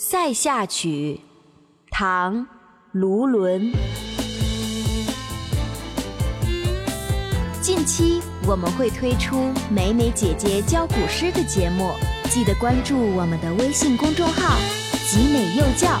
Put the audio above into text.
塞下曲，唐·卢纶。近期我们会推出美美姐姐教古诗的节目，记得关注我们的微信公众号“集美幼教”。